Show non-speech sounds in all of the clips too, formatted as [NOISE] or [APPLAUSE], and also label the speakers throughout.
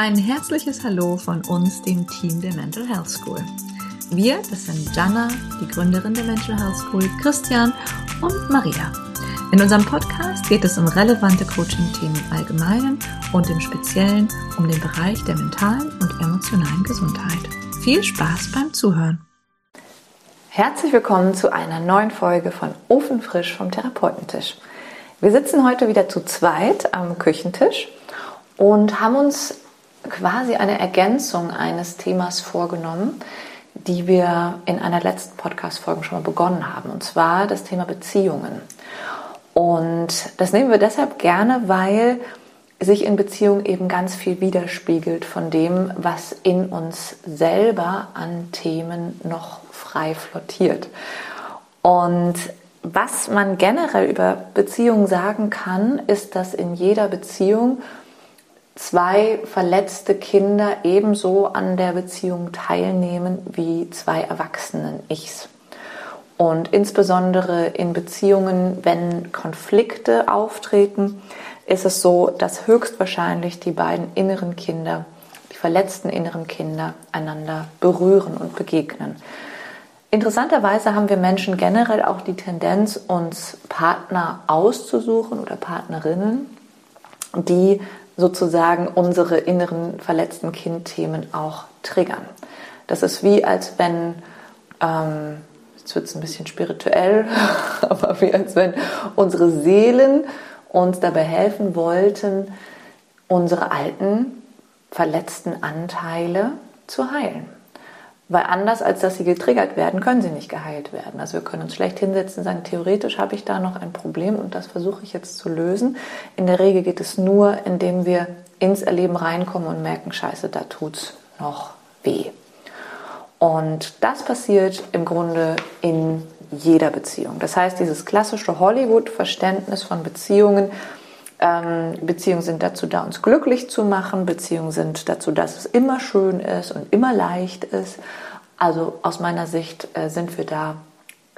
Speaker 1: Ein herzliches Hallo von uns, dem Team der Mental Health School. Wir, das sind Jana, die Gründerin der Mental Health School, Christian und Maria. In unserem Podcast geht es um relevante Coaching-Themen im Allgemeinen und im Speziellen um den Bereich der mentalen und emotionalen Gesundheit. Viel Spaß beim Zuhören.
Speaker 2: Herzlich willkommen zu einer neuen Folge von Ofenfrisch vom Therapeutentisch. Wir sitzen heute wieder zu zweit am Küchentisch und haben uns quasi eine Ergänzung eines Themas vorgenommen, die wir in einer letzten Podcast-Folge schon mal begonnen haben, und zwar das Thema Beziehungen. Und das nehmen wir deshalb gerne, weil sich in Beziehungen eben ganz viel widerspiegelt von dem, was in uns selber an Themen noch frei flottiert. Und was man generell über Beziehungen sagen kann, ist, dass in jeder Beziehung zwei verletzte Kinder ebenso an der Beziehung teilnehmen wie zwei erwachsenen Ichs. Und insbesondere in Beziehungen, wenn Konflikte auftreten, ist es so, dass höchstwahrscheinlich die beiden inneren Kinder, die verletzten inneren Kinder, einander berühren und begegnen. Interessanterweise haben wir Menschen generell auch die Tendenz, uns Partner auszusuchen oder Partnerinnen, die sozusagen unsere inneren verletzten Kindthemen auch triggern. Das ist wie, als wenn, ähm, jetzt wird es ein bisschen spirituell, [LAUGHS] aber wie als wenn unsere Seelen uns dabei helfen wollten, unsere alten verletzten Anteile zu heilen. Weil anders als dass sie getriggert werden, können sie nicht geheilt werden. Also wir können uns schlecht hinsetzen und sagen, theoretisch habe ich da noch ein Problem und das versuche ich jetzt zu lösen. In der Regel geht es nur, indem wir ins Erleben reinkommen und merken, scheiße, da tut es noch weh. Und das passiert im Grunde in jeder Beziehung. Das heißt, dieses klassische Hollywood-Verständnis von Beziehungen, ähm, Beziehungen sind dazu da, uns glücklich zu machen. Beziehungen sind dazu, dass es immer schön ist und immer leicht ist. Also aus meiner Sicht äh, sind wir da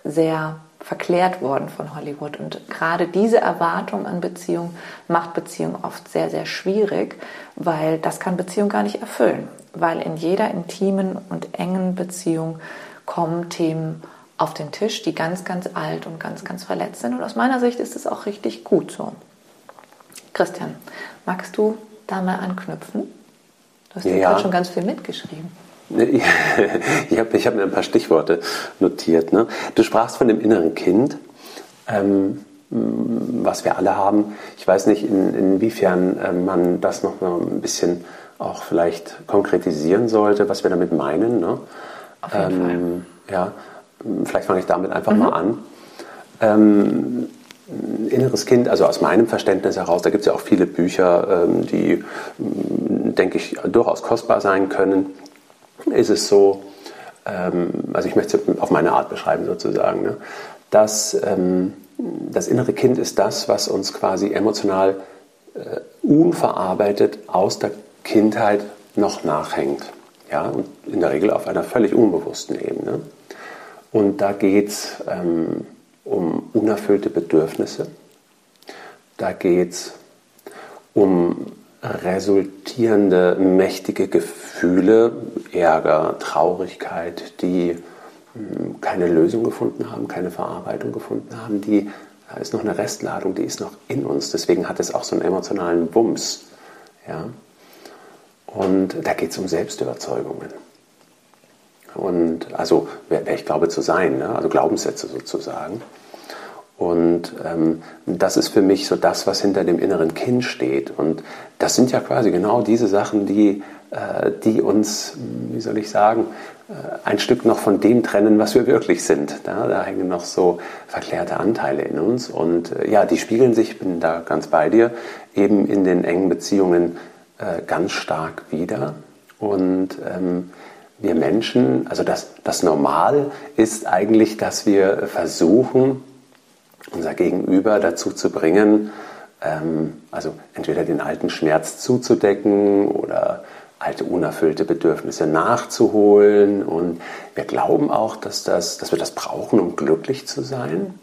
Speaker 2: sehr verklärt worden von Hollywood. Und gerade diese Erwartung an Beziehung macht Beziehung oft sehr, sehr schwierig, weil das kann Beziehung gar nicht erfüllen. Weil in jeder intimen und engen Beziehung kommen Themen auf den Tisch, die ganz, ganz alt und ganz, ganz verletzt sind. Und aus meiner Sicht ist es auch richtig gut so. Christian, magst du da mal anknüpfen? Du hast ja gerade schon ganz viel mitgeschrieben. [LAUGHS]
Speaker 3: Ich habe ich hab mir ein paar Stichworte notiert. Ne? Du sprachst von dem inneren Kind, ähm, was wir alle haben. Ich weiß nicht, in, inwiefern äh, man das noch mal ein bisschen auch vielleicht konkretisieren sollte, was wir damit meinen. Ne?
Speaker 2: Auf jeden
Speaker 3: ähm, Fall. Ja, vielleicht fange ich damit einfach mhm. mal an. Ähm, inneres Kind, also aus meinem Verständnis heraus, da gibt es ja auch viele Bücher, ähm, die, denke ich, durchaus kostbar sein können, ist es so, ähm, also ich möchte es auf meine Art beschreiben sozusagen, ne, dass ähm, das innere Kind ist das, was uns quasi emotional äh, unverarbeitet aus der Kindheit noch nachhängt. Ja, und in der Regel auf einer völlig unbewussten Ebene. Und da geht es um unerfüllte Bedürfnisse. Da geht es um resultierende mächtige Gefühle, Ärger, Traurigkeit, die hm, keine Lösung gefunden haben, keine Verarbeitung gefunden haben, die da ist noch eine Restladung, die ist noch in uns. Deswegen hat es auch so einen emotionalen Bums. Ja? Und da geht es um Selbstüberzeugungen. Und also, wer, wer ich glaube zu sein, ne? also Glaubenssätze sozusagen. Und ähm, das ist für mich so das, was hinter dem inneren Kind steht. Und das sind ja quasi genau diese Sachen, die, äh, die uns, wie soll ich sagen, äh, ein Stück noch von dem trennen, was wir wirklich sind. Da, da hängen noch so verklärte Anteile in uns. Und äh, ja, die spiegeln sich, ich bin da ganz bei dir, eben in den engen Beziehungen äh, ganz stark wieder. Und ähm, wir Menschen, also das, das Normal ist eigentlich, dass wir versuchen, unser Gegenüber dazu zu bringen, ähm, also entweder den alten Schmerz zuzudecken oder alte unerfüllte Bedürfnisse nachzuholen. Und wir glauben auch, dass, das, dass wir das brauchen, um glücklich zu sein.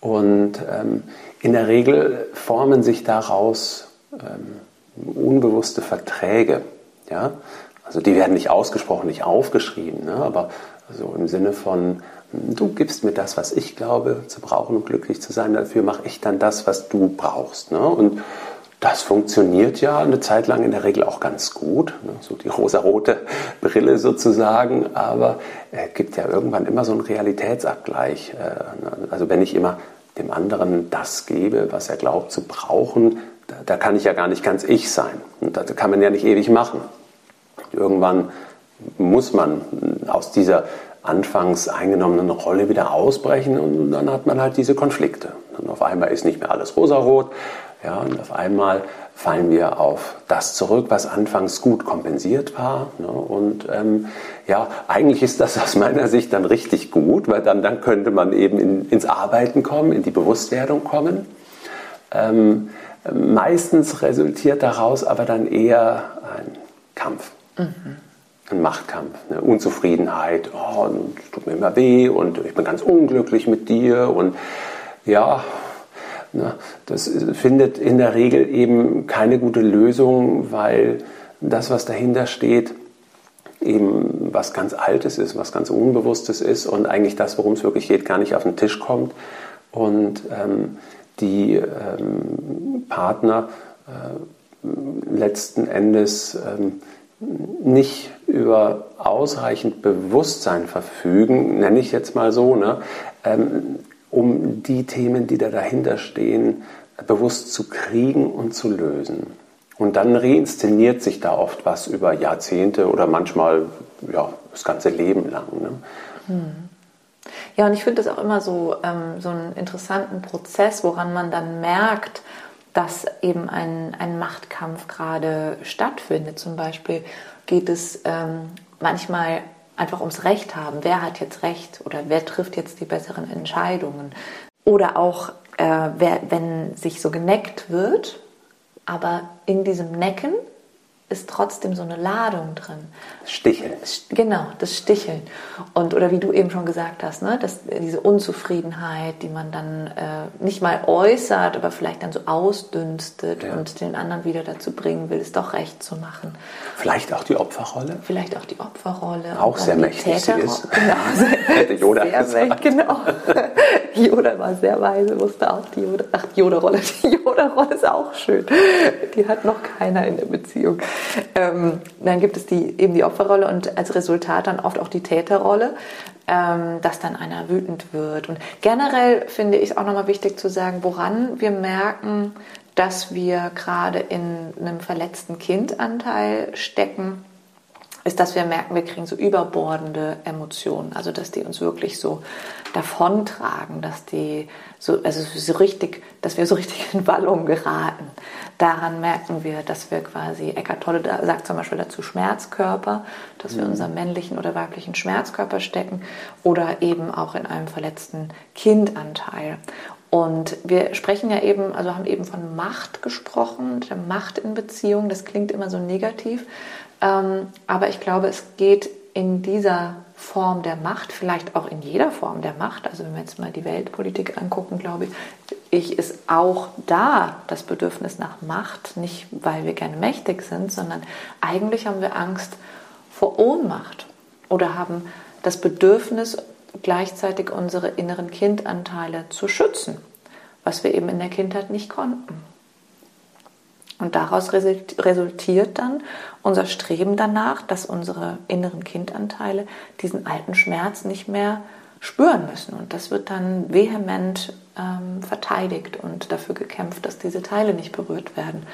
Speaker 3: Und ähm, in der Regel formen sich daraus ähm, unbewusste Verträge. Ja? Also die werden nicht ausgesprochen, nicht aufgeschrieben, ne? aber so im Sinne von, du gibst mir das, was ich glaube zu brauchen, um glücklich zu sein, dafür mache ich dann das, was du brauchst. Ne? Und das funktioniert ja eine Zeit lang in der Regel auch ganz gut, ne? so die rosarote Brille sozusagen, aber es gibt ja irgendwann immer so einen Realitätsabgleich. Äh, ne? Also wenn ich immer dem anderen das gebe, was er glaubt zu brauchen, da, da kann ich ja gar nicht ganz ich sein. Und das kann man ja nicht ewig machen. Irgendwann muss man aus dieser anfangs eingenommenen Rolle wieder ausbrechen und dann hat man halt diese Konflikte. Und auf einmal ist nicht mehr alles rosarot, ja, und auf einmal fallen wir auf das zurück, was anfangs gut kompensiert war. Ne? Und ähm, ja, eigentlich ist das aus meiner Sicht dann richtig gut, weil dann, dann könnte man eben in, ins Arbeiten kommen, in die Bewusstwerdung kommen. Ähm, meistens resultiert daraus aber dann eher ein Kampf. Mhm ein Machtkampf, eine Unzufriedenheit, oh, es tut mir immer weh und ich bin ganz unglücklich mit dir und ja, ne, das findet in der Regel eben keine gute Lösung, weil das, was dahinter steht, eben was ganz Altes ist, was ganz Unbewusstes ist und eigentlich das, worum es wirklich geht, gar nicht auf den Tisch kommt. Und ähm, die ähm, Partner äh, letzten Endes ähm, nicht über ausreichend Bewusstsein verfügen, nenne ich jetzt mal so, ne, ähm, um die Themen, die da dahinter stehen, bewusst zu kriegen und zu lösen. Und dann reinszeniert sich da oft was über Jahrzehnte oder manchmal ja, das ganze Leben lang. Ne? Hm.
Speaker 2: Ja, und ich finde das auch immer so, ähm, so einen interessanten Prozess, woran man dann merkt, dass eben ein, ein Machtkampf gerade stattfindet. Zum Beispiel geht es ähm, manchmal einfach ums Recht haben. Wer hat jetzt Recht oder wer trifft jetzt die besseren Entscheidungen? Oder auch, äh, wer, wenn sich so geneckt wird, aber in diesem Necken ist trotzdem so eine Ladung drin.
Speaker 3: Sticheln.
Speaker 2: Genau, das Sticheln. Und, oder wie du eben schon gesagt hast, ne, dass diese Unzufriedenheit, die man dann äh, nicht mal äußert, aber vielleicht dann so ausdünstet ja. und den anderen wieder dazu bringen will, es doch recht zu machen.
Speaker 3: Vielleicht auch die Opferrolle?
Speaker 2: Vielleicht auch die Opferrolle.
Speaker 3: Auch sehr mächtig
Speaker 2: Täter sie ist. [LAUGHS] Genau, [LAUGHS] Hätte Yoda sehr gesagt. Genau. Yoda war sehr weise, wusste auch die Yoda. Ach, Yoda-Rolle. [LAUGHS] Die Yoda-Rolle ist auch schön. Die hat noch keiner in der Beziehung. Ähm, dann gibt es die, eben die Opferrolle und als Resultat dann oft auch die Täterrolle, ähm, dass dann einer wütend wird. Und generell finde ich es auch nochmal wichtig zu sagen, woran wir merken, dass wir gerade in einem verletzten Kindanteil stecken ist, dass wir merken, wir kriegen so überbordende Emotionen, also dass die uns wirklich so davontragen, dass die so, also so richtig, dass wir so richtig in Wallung geraten. Daran merken wir, dass wir quasi, Eckart Tolle sagt zum Beispiel dazu Schmerzkörper, dass wir in mhm. unserem männlichen oder weiblichen Schmerzkörper stecken oder eben auch in einem verletzten Kindanteil. Und wir sprechen ja eben, also haben eben von Macht gesprochen, der Macht in Beziehung. Das klingt immer so negativ. Ähm, aber ich glaube, es geht in dieser Form der Macht, vielleicht auch in jeder Form der Macht, also wenn wir jetzt mal die Weltpolitik angucken, glaube ich, ist auch da das Bedürfnis nach Macht, nicht weil wir gerne mächtig sind, sondern eigentlich haben wir Angst vor Ohnmacht oder haben das Bedürfnis, gleichzeitig unsere inneren Kindanteile zu schützen, was wir eben in der Kindheit nicht konnten. Und daraus resultiert dann unser Streben danach, dass unsere inneren Kindanteile diesen alten Schmerz nicht mehr spüren müssen. Und das wird dann vehement ähm, verteidigt und dafür gekämpft, dass diese Teile nicht berührt werden.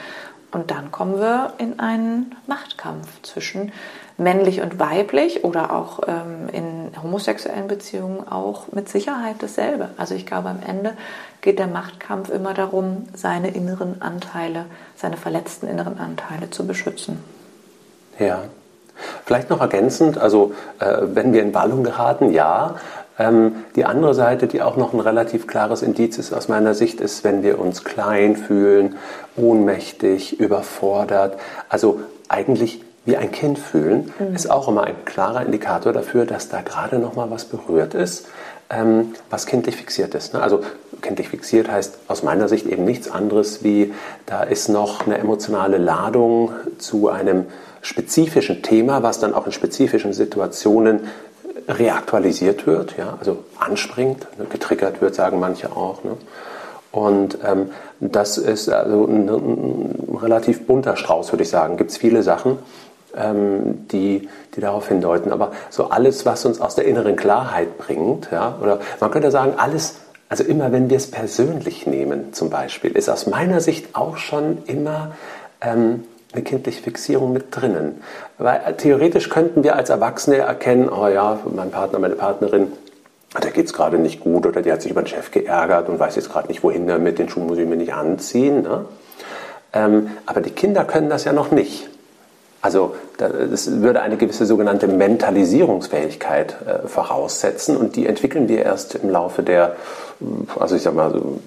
Speaker 2: Und dann kommen wir in einen Machtkampf zwischen männlich und weiblich oder auch ähm, in homosexuellen Beziehungen auch mit Sicherheit dasselbe. Also ich glaube, am Ende geht der Machtkampf immer darum, seine inneren Anteile, seine verletzten inneren Anteile zu beschützen.
Speaker 3: Ja. Vielleicht noch ergänzend, also äh, wenn wir in Wallung geraten, ja, ähm, die andere Seite, die auch noch ein relativ klares Indiz ist aus meiner Sicht, ist, wenn wir uns klein fühlen, ohnmächtig, überfordert, also eigentlich wie ein Kind fühlen, mhm. ist auch immer ein klarer Indikator dafür, dass da gerade noch mal was berührt ist, ähm, was kindlich fixiert ist. Ne? Also kindlich fixiert heißt aus meiner Sicht eben nichts anderes wie, da ist noch eine emotionale Ladung zu einem spezifischen Thema, was dann auch in spezifischen Situationen reaktualisiert wird, ja, also anspringt, ne, getriggert wird, sagen manche auch. Ne. Und ähm, das ist also ein, ein, relativ bunter Strauß, würde ich sagen. Gibt es viele Sachen, ähm, die, die darauf hindeuten. Aber so alles, was uns aus der inneren Klarheit bringt, ja, oder man könnte sagen, alles, also immer wenn wir es persönlich nehmen, zum Beispiel, ist aus meiner Sicht auch schon immer ähm, eine kindliche Fixierung mit drinnen. Weil äh, theoretisch könnten wir als Erwachsene erkennen, oh ja, mein Partner, meine Partnerin, der geht es gerade nicht gut oder der hat sich über den Chef geärgert und weiß jetzt gerade nicht, wohin damit, den Schuh muss ich mir nicht anziehen. Ne? Ähm, aber die Kinder können das ja noch nicht. Also das würde eine gewisse sogenannte Mentalisierungsfähigkeit äh, voraussetzen und die entwickeln wir erst im Laufe der, also ich sag mal so,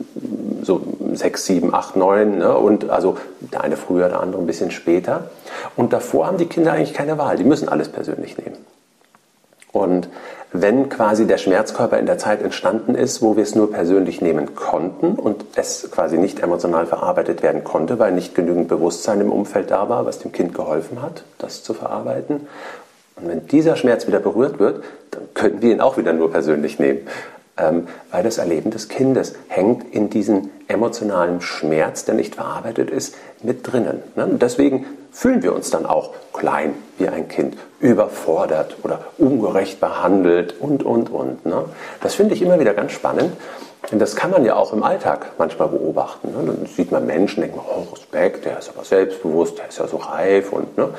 Speaker 3: so sechs, sieben, acht, neun ne? und also der eine früher, der andere ein bisschen später. Und davor haben die Kinder eigentlich keine Wahl, die müssen alles persönlich nehmen. Und wenn quasi der Schmerzkörper in der Zeit entstanden ist, wo wir es nur persönlich nehmen konnten und es quasi nicht emotional verarbeitet werden konnte, weil nicht genügend Bewusstsein im Umfeld da war, was dem Kind geholfen hat, das zu verarbeiten. Und wenn dieser Schmerz wieder berührt wird, dann könnten wir ihn auch wieder nur persönlich nehmen. Ähm, weil das Erleben des Kindes hängt in diesem emotionalen Schmerz, der nicht verarbeitet ist, mit drinnen. Ne? Deswegen fühlen wir uns dann auch klein wie ein Kind, überfordert oder ungerecht behandelt und, und, und. Ne? Das finde ich immer wieder ganz spannend. Und das kann man ja auch im Alltag manchmal beobachten. Ne? Dann sieht man Menschen, denkt man, oh, Respekt, der ist aber selbstbewusst, der ist ja so reif. Und, ne?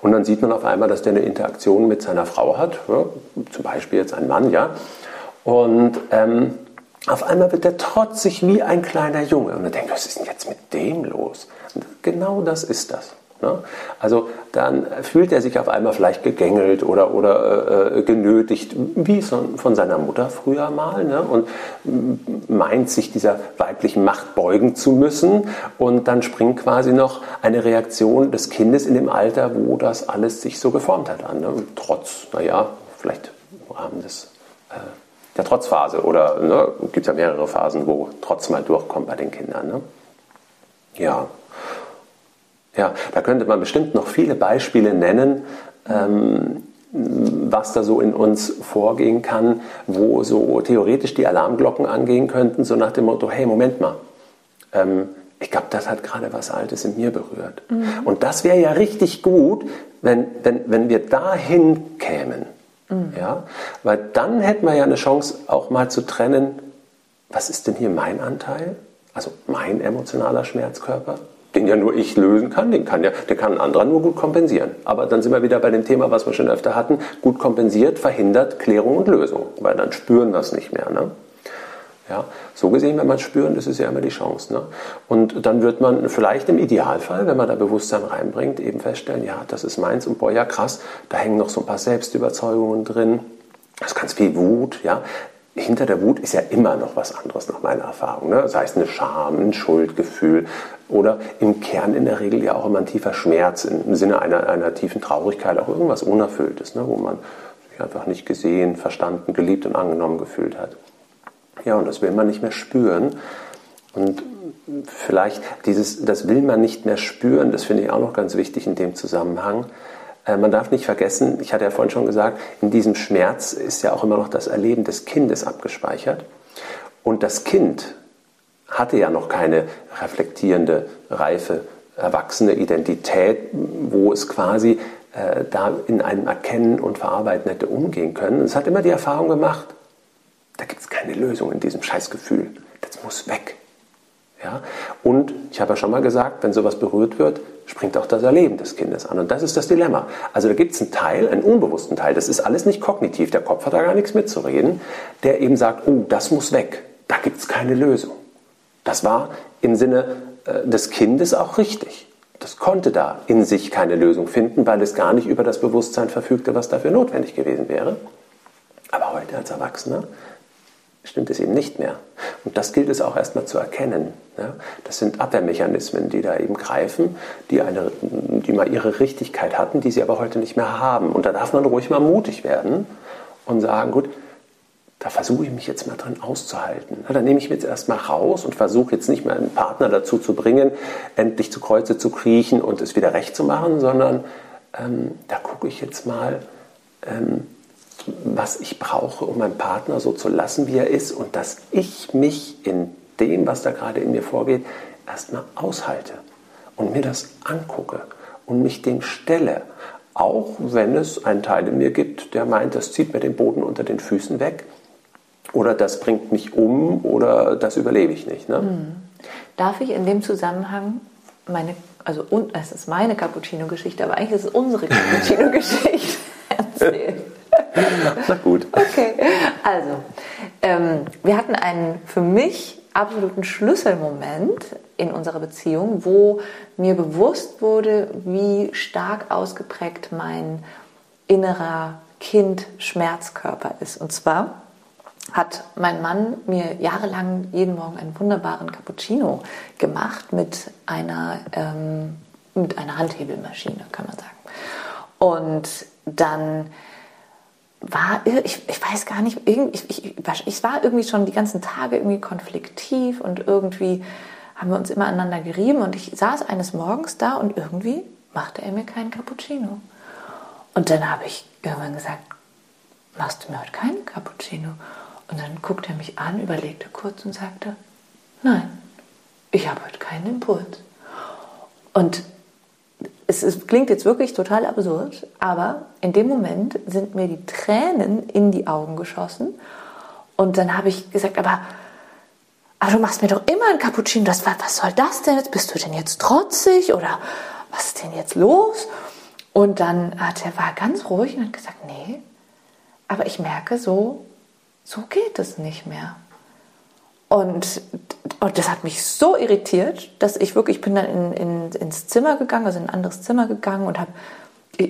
Speaker 3: und dann sieht man auf einmal, dass der eine Interaktion mit seiner Frau hat, ja? zum Beispiel jetzt ein Mann, ja. Und ähm, auf einmal wird er trotzig wie ein kleiner Junge. Und er denkt, was ist denn jetzt mit dem los? Und genau das ist das. Ne? Also dann fühlt er sich auf einmal vielleicht gegängelt oder, oder äh, genötigt, wie von seiner Mutter früher mal, ne? und meint sich dieser weiblichen Macht beugen zu müssen. Und dann springt quasi noch eine Reaktion des Kindes in dem Alter, wo das alles sich so geformt hat an. Ne? Trotz, naja, vielleicht im Rahmen des, äh, der Trotzphase oder ne, gibt es ja mehrere Phasen, wo Trotz mal durchkommt bei den Kindern. Ne? Ja. Ja, da könnte man bestimmt noch viele Beispiele nennen, ähm, was da so in uns vorgehen kann, wo so theoretisch die Alarmglocken angehen könnten, so nach dem Motto, hey, Moment mal, ähm, ich glaube, das hat gerade was Altes in mir berührt. Mhm. Und das wäre ja richtig gut, wenn, wenn, wenn wir dahin kämen. Mhm. Ja? Weil dann hätten wir ja eine Chance, auch mal zu trennen, was ist denn hier mein Anteil? Also mein emotionaler Schmerzkörper? den ja nur ich lösen kann, den kann ja, der kann ein anderer nur gut kompensieren. Aber dann sind wir wieder bei dem Thema, was wir schon öfter hatten, gut kompensiert, verhindert Klärung und Lösung, weil dann spüren wir es nicht mehr. Ne? Ja, so gesehen, wenn man spüren, das ist ja immer die Chance. Ne? Und dann wird man vielleicht im Idealfall, wenn man da Bewusstsein reinbringt, eben feststellen, ja, das ist meins und boah, ja krass, da hängen noch so ein paar Selbstüberzeugungen drin, da ist ganz viel Wut, ja, hinter der Wut ist ja immer noch was anderes nach meiner Erfahrung. Ne? Das heißt eine Scham, ein Schuldgefühl oder im Kern in der Regel ja auch immer ein tiefer Schmerz im Sinne einer, einer tiefen Traurigkeit, auch irgendwas Unerfülltes, ne? wo man sich einfach nicht gesehen, verstanden, geliebt und angenommen gefühlt hat. Ja, und das will man nicht mehr spüren. Und vielleicht dieses, das will man nicht mehr spüren, das finde ich auch noch ganz wichtig in dem Zusammenhang. Äh, man darf nicht vergessen, ich hatte ja vorhin schon gesagt, in diesem Schmerz ist ja auch immer noch das Erleben des Kindes abgespeichert. Und das Kind hatte ja noch keine reflektierende, reife, erwachsene Identität, wo es quasi äh, da in einem Erkennen und Verarbeiten hätte umgehen können. Es hat immer die Erfahrung gemacht, da gibt es keine Lösung in diesem Scheißgefühl. Das muss weg. Ja? Und ich habe ja schon mal gesagt, wenn sowas berührt wird, springt auch das Erleben des Kindes an. Und das ist das Dilemma. Also da gibt es einen Teil, einen unbewussten Teil, das ist alles nicht kognitiv, der Kopf hat da gar nichts mitzureden, der eben sagt, oh, das muss weg, da gibt es keine Lösung. Das war im Sinne äh, des Kindes auch richtig. Das konnte da in sich keine Lösung finden, weil es gar nicht über das Bewusstsein verfügte, was dafür notwendig gewesen wäre. Aber heute als Erwachsener stimmt es eben nicht mehr. Und das gilt es auch erstmal zu erkennen. Das sind Abwehrmechanismen, die da eben greifen, die, eine, die mal ihre Richtigkeit hatten, die sie aber heute nicht mehr haben. Und da darf man ruhig mal mutig werden und sagen, gut, da versuche ich mich jetzt mal drin auszuhalten. Da nehme ich mich jetzt erstmal raus und versuche jetzt nicht mehr einen Partner dazu zu bringen, endlich zu Kreuze zu kriechen und es wieder recht zu machen, sondern ähm, da gucke ich jetzt mal, ähm, was ich brauche, um meinen Partner so zu lassen, wie er ist und dass ich mich in dem, was da gerade in mir vorgeht, erstmal aushalte und mir das angucke und mich dem stelle. Auch wenn es einen Teil in mir gibt, der meint, das zieht mir den Boden unter den Füßen weg oder das bringt mich um oder das überlebe ich nicht. Ne? Hm.
Speaker 2: Darf ich in dem Zusammenhang meine, also es ist meine Cappuccino-Geschichte, aber eigentlich ist es unsere [LAUGHS] Cappuccino-Geschichte [LAUGHS] erzählen? [LAUGHS]
Speaker 3: Na gut.
Speaker 2: Okay, also ähm, wir hatten einen für mich absoluten Schlüsselmoment in unserer Beziehung, wo mir bewusst wurde, wie stark ausgeprägt mein innerer Kind-Schmerzkörper ist. Und zwar hat mein Mann mir jahrelang jeden Morgen einen wunderbaren Cappuccino gemacht mit einer, ähm, mit einer Handhebelmaschine, kann man sagen. Und dann war, ich, ich weiß gar nicht, ich, ich, ich war irgendwie schon die ganzen Tage irgendwie konfliktiv und irgendwie haben wir uns immer aneinander gerieben und ich saß eines Morgens da und irgendwie machte er mir keinen Cappuccino. Und dann habe ich irgendwann gesagt, machst du mir heute keinen Cappuccino? Und dann guckte er mich an, überlegte kurz und sagte, nein, ich habe heute keinen Impuls. Und es, es, klingt jetzt wirklich total absurd, aber in dem Moment sind mir die Tränen in die Augen geschossen. Und dann habe ich gesagt, aber, aber du machst mir doch immer ein Cappuccino. Das, was soll das denn jetzt? Bist du denn jetzt trotzig oder was ist denn jetzt los? Und dann hat er war ganz ruhig und hat gesagt, nee, aber ich merke so, so geht es nicht mehr. Und, und das hat mich so irritiert, dass ich wirklich, ich bin dann in, in, ins Zimmer gegangen, also in ein anderes Zimmer gegangen und habe,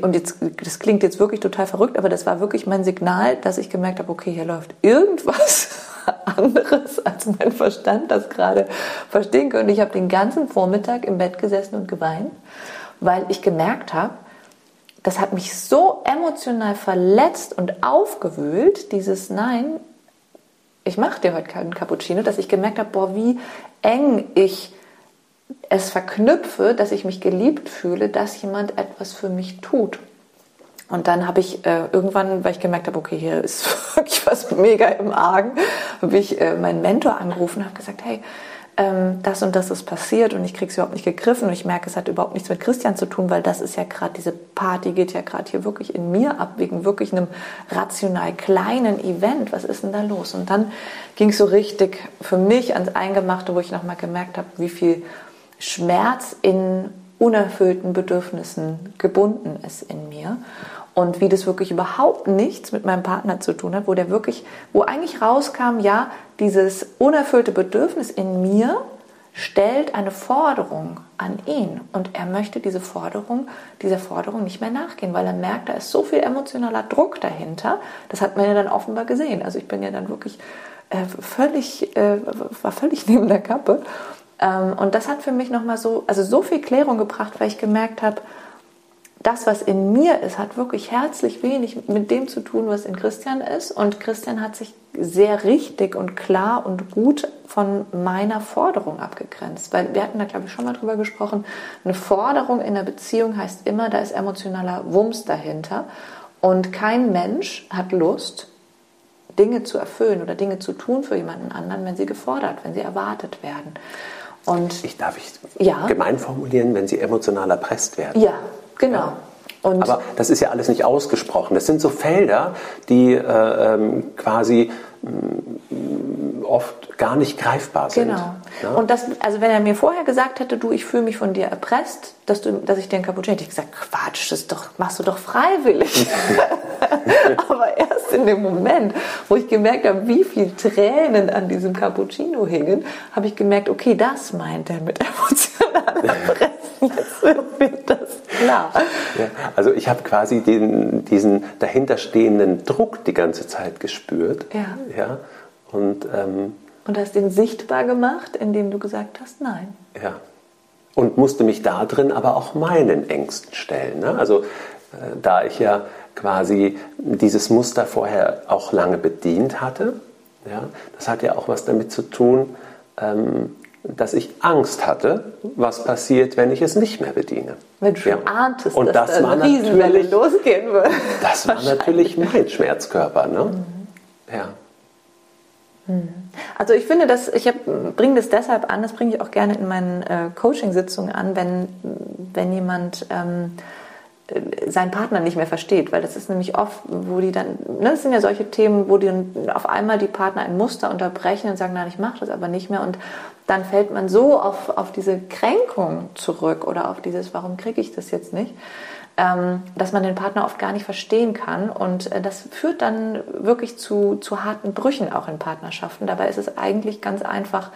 Speaker 2: und jetzt, das klingt jetzt wirklich total verrückt, aber das war wirklich mein Signal, dass ich gemerkt habe, okay, hier läuft irgendwas [LAUGHS] anderes, als mein Verstand das gerade verstehen könnte. Ich habe den ganzen Vormittag im Bett gesessen und geweint, weil ich gemerkt habe, das hat mich so emotional verletzt und aufgewühlt, dieses Nein, ich mache dir heute keinen Cappuccino, dass ich gemerkt habe, boah, wie eng ich es verknüpfe, dass ich mich geliebt fühle, dass jemand etwas für mich tut. Und dann habe ich äh, irgendwann, weil ich gemerkt habe, okay, hier ist [LAUGHS] wirklich was mega im Argen, habe ich äh, meinen Mentor angerufen und habe gesagt, hey, ähm, das und das ist passiert und ich kriege es überhaupt nicht gegriffen und ich merke, es hat überhaupt nichts mit Christian zu tun, weil das ist ja gerade, diese Party geht ja gerade hier wirklich in mir ab, wegen wirklich einem rational kleinen Event. Was ist denn da los? Und dann ging es so richtig für mich ans Eingemachte, wo ich nochmal gemerkt habe, wie viel Schmerz in unerfüllten Bedürfnissen gebunden ist in mir und wie das wirklich überhaupt nichts mit meinem Partner zu tun hat, wo der wirklich, wo eigentlich rauskam, ja, dieses unerfüllte Bedürfnis in mir stellt eine Forderung an ihn und er möchte diese Forderung, dieser Forderung nicht mehr nachgehen, weil er merkt, da ist so viel emotionaler Druck dahinter. Das hat man ja dann offenbar gesehen. Also ich bin ja dann wirklich äh, völlig, äh, war völlig [LAUGHS] neben der Kappe. Ähm, und das hat für mich nochmal so, also so viel Klärung gebracht, weil ich gemerkt habe, das, was in mir ist, hat wirklich herzlich wenig mit dem zu tun, was in Christian ist. Und Christian hat sich sehr richtig und klar und gut von meiner Forderung abgegrenzt. Weil wir hatten da, glaube ich, schon mal drüber gesprochen. Eine Forderung in der Beziehung heißt immer, da ist emotionaler Wumms dahinter. Und kein Mensch hat Lust, Dinge zu erfüllen oder Dinge zu tun für jemanden anderen, wenn sie gefordert, wenn sie erwartet werden.
Speaker 3: Und ich darf ich ja? gemein formulieren, wenn sie emotional erpresst werden.
Speaker 2: Ja, Genau.
Speaker 3: Und Aber das ist ja alles nicht ausgesprochen. Das sind so Felder, die äh, ähm, quasi mh, mm, oft gar nicht greifbar sind.
Speaker 2: Genau. Ja? Und das, also wenn er mir vorher gesagt hätte, du, ich fühle mich von dir erpresst, dass, du, dass ich dir einen Cappuccino hätte ich gesagt, Quatsch, das doch, machst du doch freiwillig. [LAUGHS] [LAUGHS] Aber erst in dem Moment, wo ich gemerkt habe, wie viel Tränen an diesem Cappuccino hingen, habe ich gemerkt, okay, das meint er mit emotionaler [LAUGHS] Erpressung. Jetzt wird das klar.
Speaker 3: Ja, also ich habe quasi den, diesen dahinterstehenden Druck die ganze Zeit gespürt.
Speaker 2: Ja.
Speaker 3: ja und, ähm,
Speaker 2: und hast den sichtbar gemacht, indem du gesagt hast, nein.
Speaker 3: Ja. und musste mich da drin aber auch meinen Ängsten stellen. Ne? Also äh, da ich ja quasi dieses Muster vorher auch lange bedient hatte, ja, das hat ja auch was damit zu tun, ähm, dass ich Angst hatte, was passiert, wenn ich es nicht mehr bediene.
Speaker 2: Wenn du ja. ahntest,
Speaker 3: und
Speaker 2: dass
Speaker 3: das
Speaker 2: da
Speaker 3: eine
Speaker 2: Riesenwelle losgehen wird. [LAUGHS]
Speaker 3: Das war natürlich mein Schmerzkörper. Ne? Mhm. Ja.
Speaker 2: Mhm. Also ich finde, dass ich bringe das deshalb an, das bringe ich auch gerne in meinen äh, Coaching-Sitzungen an, wenn, wenn jemand ähm, äh, seinen Partner nicht mehr versteht, weil das ist nämlich oft, wo die dann, ne, das sind ja solche Themen, wo die auf einmal die Partner ein Muster unterbrechen und sagen, nein, ich mache das aber nicht mehr und dann fällt man so auf, auf diese Kränkung zurück oder auf dieses, warum kriege ich das jetzt nicht, ähm, dass man den Partner oft gar nicht verstehen kann und äh, das führt dann wirklich zu, zu harten Brüchen auch in Partnerschaften. Dabei ist es eigentlich ganz einfach,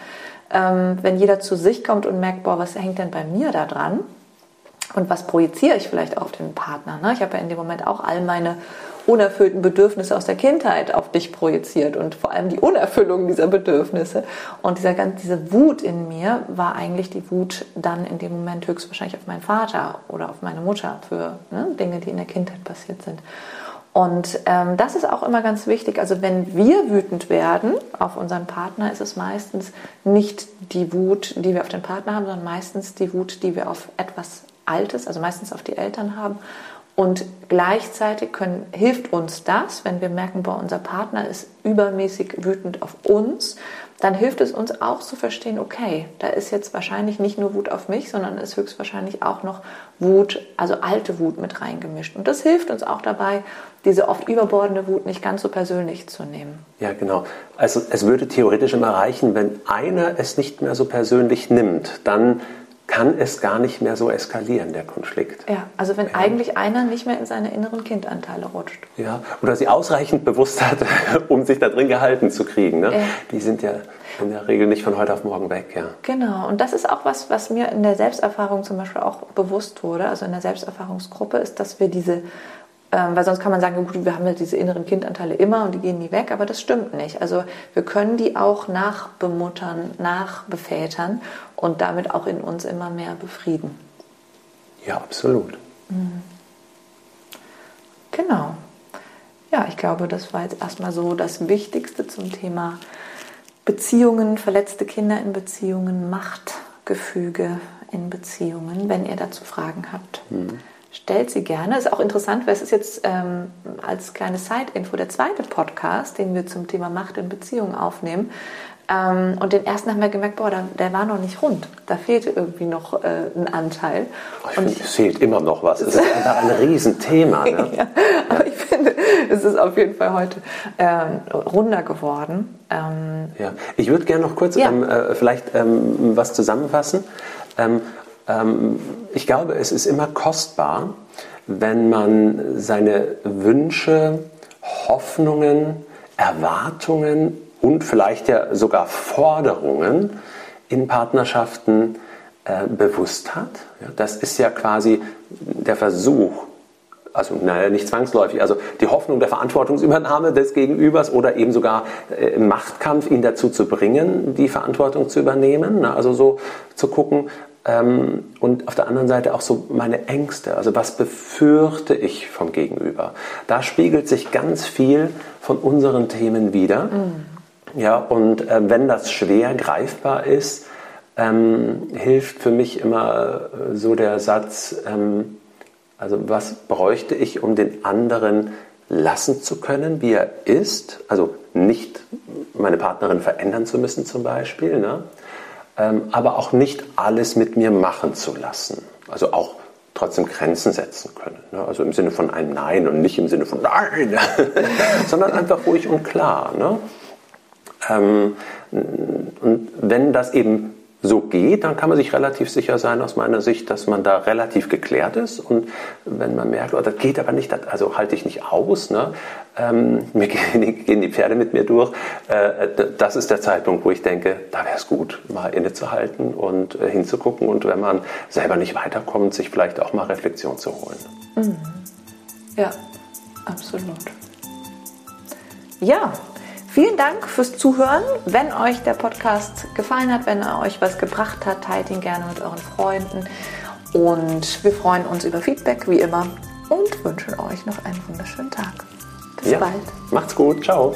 Speaker 2: ähm, wenn jeder zu sich kommt und merkt, boah, was hängt denn bei mir da dran? Und was projiziere ich vielleicht auf den Partner? Ne? Ich habe ja in dem Moment auch all meine unerfüllten Bedürfnisse aus der Kindheit auf dich projiziert und vor allem die Unerfüllung dieser Bedürfnisse. Und dieser, diese Wut in mir war eigentlich die Wut dann in dem Moment höchstwahrscheinlich auf meinen Vater oder auf meine Mutter für ne, Dinge, die in der Kindheit passiert sind. Und ähm, das ist auch immer ganz wichtig. Also wenn wir wütend werden auf unseren Partner, ist es meistens nicht die Wut, die wir auf den Partner haben, sondern meistens die Wut, die wir auf etwas Altes, also meistens auf die Eltern haben. Und gleichzeitig können, hilft uns das, wenn wir merken, boah, unser Partner ist übermäßig wütend auf uns, dann hilft es uns auch zu verstehen, okay, da ist jetzt wahrscheinlich nicht nur Wut auf mich, sondern ist höchstwahrscheinlich auch noch Wut, also alte Wut mit reingemischt. Und das hilft uns auch dabei, diese oft überbordende Wut nicht ganz so persönlich zu nehmen.
Speaker 3: Ja, genau. Also es würde theoretisch immer reichen, wenn einer es nicht mehr so persönlich nimmt, dann kann es gar nicht mehr so eskalieren, der Konflikt.
Speaker 2: Ja, also wenn ja. eigentlich einer nicht mehr in seine inneren Kindanteile rutscht.
Speaker 3: Ja, oder sie ausreichend bewusst hat, [LAUGHS] um sich da drin gehalten zu kriegen. Ne? Ja. Die sind ja in der Regel nicht von heute auf morgen weg, ja.
Speaker 2: Genau, und das ist auch was, was mir in der Selbsterfahrung zum Beispiel auch bewusst wurde, also in der Selbsterfahrungsgruppe, ist, dass wir diese ähm, weil sonst kann man sagen, gut, wir haben ja diese inneren Kindanteile immer und die gehen nie weg, aber das stimmt nicht. Also wir können die auch nachbemuttern, nachbevätern und damit auch in uns immer mehr befrieden.
Speaker 3: Ja, absolut. Mhm.
Speaker 2: Genau. Ja, ich glaube, das war jetzt erstmal so das Wichtigste zum Thema Beziehungen, verletzte Kinder in Beziehungen, Machtgefüge in Beziehungen, wenn ihr dazu Fragen habt. Mhm stellt sie gerne. Ist auch interessant, weil es ist jetzt ähm, als kleine Side-Info der zweite Podcast, den wir zum Thema Macht in Beziehungen aufnehmen. Ähm, und den ersten haben wir gemerkt, boah, der, der, war noch nicht rund. Da fehlte irgendwie noch äh, ein Anteil.
Speaker 3: Ich und finde, es fehlt immer noch was. Es ist einfach ein Riesenthema. [LAUGHS] Ne?
Speaker 2: ja, aber ich finde, es ist auf jeden Fall heute äh, runder geworden.
Speaker 3: Ähm, ja, ich würde gerne noch kurz ja. ähm, äh, vielleicht ähm, was zusammenfassen. Ähm, ich glaube, es ist immer kostbar, wenn man seine Wünsche, Hoffnungen, Erwartungen und vielleicht ja sogar Forderungen in Partnerschaften äh, bewusst hat. Das ist ja quasi der Versuch, also naja, nicht zwangsläufig, also die Hoffnung der Verantwortungsübernahme des Gegenübers oder eben sogar äh, im Machtkampf ihn dazu zu bringen, die Verantwortung zu übernehmen. Na, also so zu gucken, ähm, und auf der anderen Seite auch so meine Ängste. Also was befürchte ich vom Gegenüber? Da spiegelt sich ganz viel von unseren Themen wieder. Mhm. Ja, und äh, wenn das schwer greifbar ist, ähm, hilft für mich immer äh, so der Satz, ähm, also was bräuchte ich, um den anderen lassen zu können, wie er ist? Also nicht meine Partnerin verändern zu müssen zum Beispiel, ne? Ähm, aber auch nicht alles mit mir machen zu lassen. Also auch trotzdem Grenzen setzen können. Ne? Also im Sinne von einem Nein und nicht im Sinne von Nein, [LAUGHS] sondern einfach ruhig und klar. Ne? Ähm, und wenn das eben so geht, dann kann man sich relativ sicher sein aus meiner Sicht, dass man da relativ geklärt ist. Und wenn man merkt, oh, das geht aber nicht, das, also halte ich nicht aus, ne? ähm, mir [LAUGHS] gehen, gehen, die Pferde mit mir durch, äh, das ist der Zeitpunkt, wo ich denke, da wäre es gut, mal innezuhalten und äh, hinzugucken und wenn man selber nicht weiterkommt, sich vielleicht auch mal Reflexion zu holen.
Speaker 2: Mhm. Ja, absolut. Ja, Vielen Dank fürs Zuhören. Wenn euch der Podcast gefallen hat, wenn er euch was gebracht hat, teilt ihn gerne mit euren Freunden. Und wir freuen uns über Feedback, wie immer, und wünschen euch noch einen wunderschönen Tag. Bis
Speaker 3: Ja.
Speaker 2: bald.
Speaker 3: Macht's gut. Ciao.